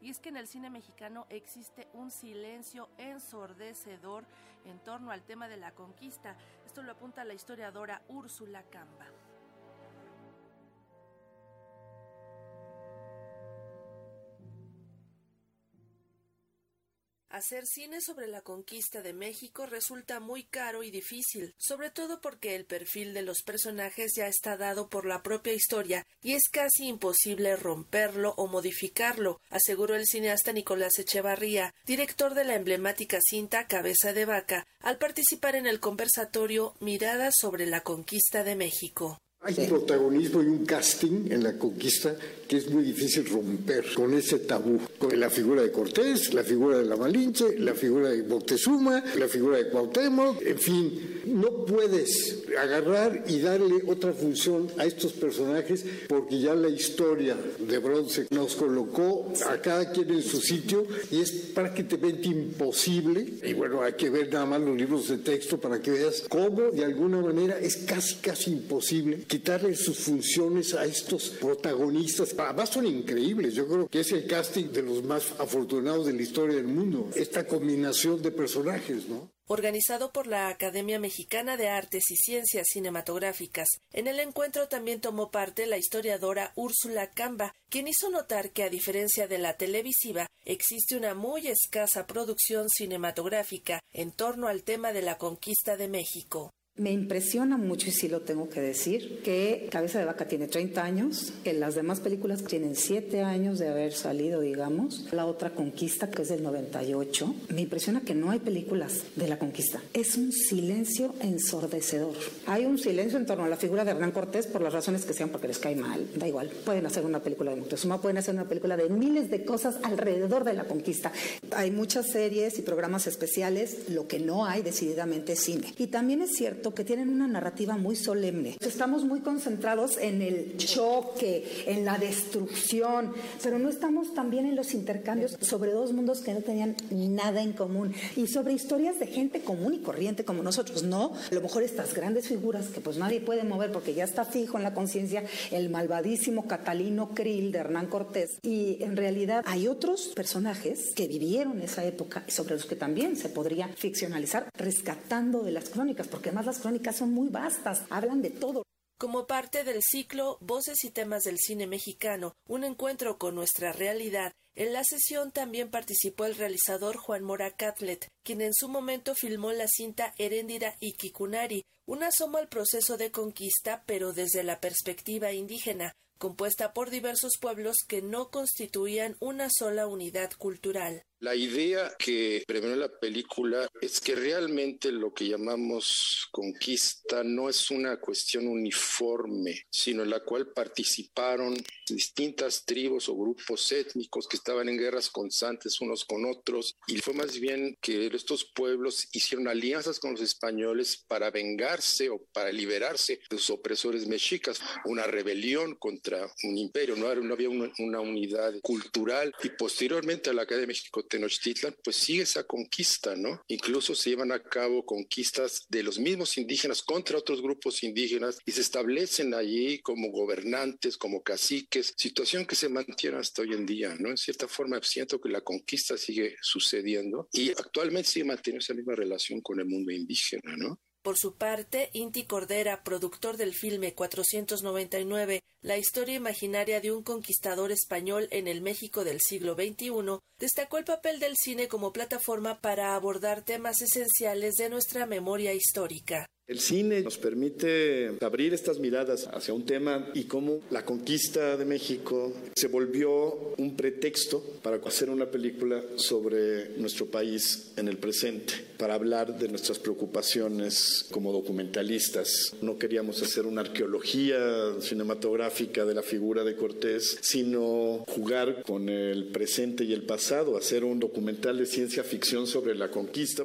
y es que en el cine mexicano existe un silencio ensordecedor en torno al tema de la conquista. Esto lo apunta la historiadora Úrsula Camba. Hacer cine sobre la conquista de México resulta muy caro y difícil, sobre todo porque el perfil de los personajes ya está dado por la propia historia y es casi imposible romperlo o modificarlo, aseguró el cineasta Nicolás Echevarría, director de la emblemática cinta Cabeza de Vaca, al participar en el conversatorio Miradas sobre la conquista de México. Hay un protagonismo y un casting en la conquista que es muy difícil romper con ese tabú. Con la figura de Cortés, la figura de la Malinche, la figura de Moctezuma, la figura de Cuauhtémoc, en fin, no puedes agarrar y darle otra función a estos personajes porque ya la historia de bronce nos colocó a cada quien en su sitio y es prácticamente imposible. Y bueno, hay que ver nada más los libros de texto para que veas cómo de alguna manera es casi, casi imposible quitarle sus funciones a estos protagonistas. Además son increíbles, yo creo que es el casting de los más afortunados de la historia del mundo, esta combinación de personajes, ¿no? Organizado por la Academia Mexicana de Artes y Ciencias Cinematográficas. En el encuentro también tomó parte la historiadora Úrsula Camba, quien hizo notar que a diferencia de la televisiva, existe una muy escasa producción cinematográfica en torno al tema de la conquista de México. Me impresiona mucho, y sí lo tengo que decir, que Cabeza de Vaca tiene 30 años, que las demás películas tienen 7 años de haber salido, digamos. La otra Conquista, que es del 98. Me impresiona que no hay películas de la Conquista. Es un silencio ensordecedor. Hay un silencio en torno a la figura de Hernán Cortés por las razones que sean, porque les cae mal. Da igual. Pueden hacer una película de Moctezuma, pueden hacer una película de miles de cosas alrededor de la conquista. Hay muchas series y programas especiales. Lo que no hay decididamente es cine. Y también es cierto que tienen una narrativa muy solemne. Estamos muy concentrados en el choque, en la destrucción, pero no estamos también en los intercambios sobre dos mundos que no tenían nada en común y sobre historias de gente común y corriente como nosotros, no. A lo mejor estas grandes figuras que pues nadie puede mover porque ya está fijo en la conciencia el malvadísimo Catalino Krill de Hernán Cortés y en realidad hay otros personajes que vivieron esa época sobre los que también se podría ficcionalizar rescatando de las crónicas porque además las crónicas son muy vastas, hablan de todo. Como parte del ciclo Voces y temas del cine mexicano, un encuentro con nuestra realidad, en la sesión también participó el realizador Juan Mora Catlet, quien en su momento filmó la cinta Heréndira y Kikunari, un asomo al proceso de conquista, pero desde la perspectiva indígena, compuesta por diversos pueblos que no constituían una sola unidad cultural. La idea que premió la película es que realmente lo que llamamos conquista no es una cuestión uniforme, sino en la cual participaron distintas tribus o grupos étnicos que estaban en guerras constantes unos con otros. Y fue más bien que estos pueblos hicieron alianzas con los españoles para vengarse o para liberarse de sus opresores mexicas, una rebelión contra un imperio, no, había una, una unidad cultural. Y posteriormente a la Academia de México Tenochtitlan, pues sigue esa conquista, ¿no? Incluso se llevan a cabo conquistas de los mismos indígenas contra otros grupos indígenas y se establecen allí como gobernantes, como caciques, situación que se mantiene hasta hoy en día, ¿no? En cierta forma siento que la conquista sigue sucediendo y actualmente sigue manteniendo esa misma relación con el mundo indígena, ¿no? Por su parte, Inti Cordera, productor del filme 499, la historia imaginaria de un conquistador español en el México del siglo XXI, destacó el papel del cine como plataforma para abordar temas esenciales de nuestra memoria histórica. El cine nos permite abrir estas miradas hacia un tema y cómo la conquista de México se volvió un pretexto para hacer una película sobre nuestro país en el presente, para hablar de nuestras preocupaciones como documentalistas. No queríamos hacer una arqueología cinematográfica de la figura de Cortés, sino jugar con el presente y el pasado, hacer un documental de ciencia ficción sobre la conquista.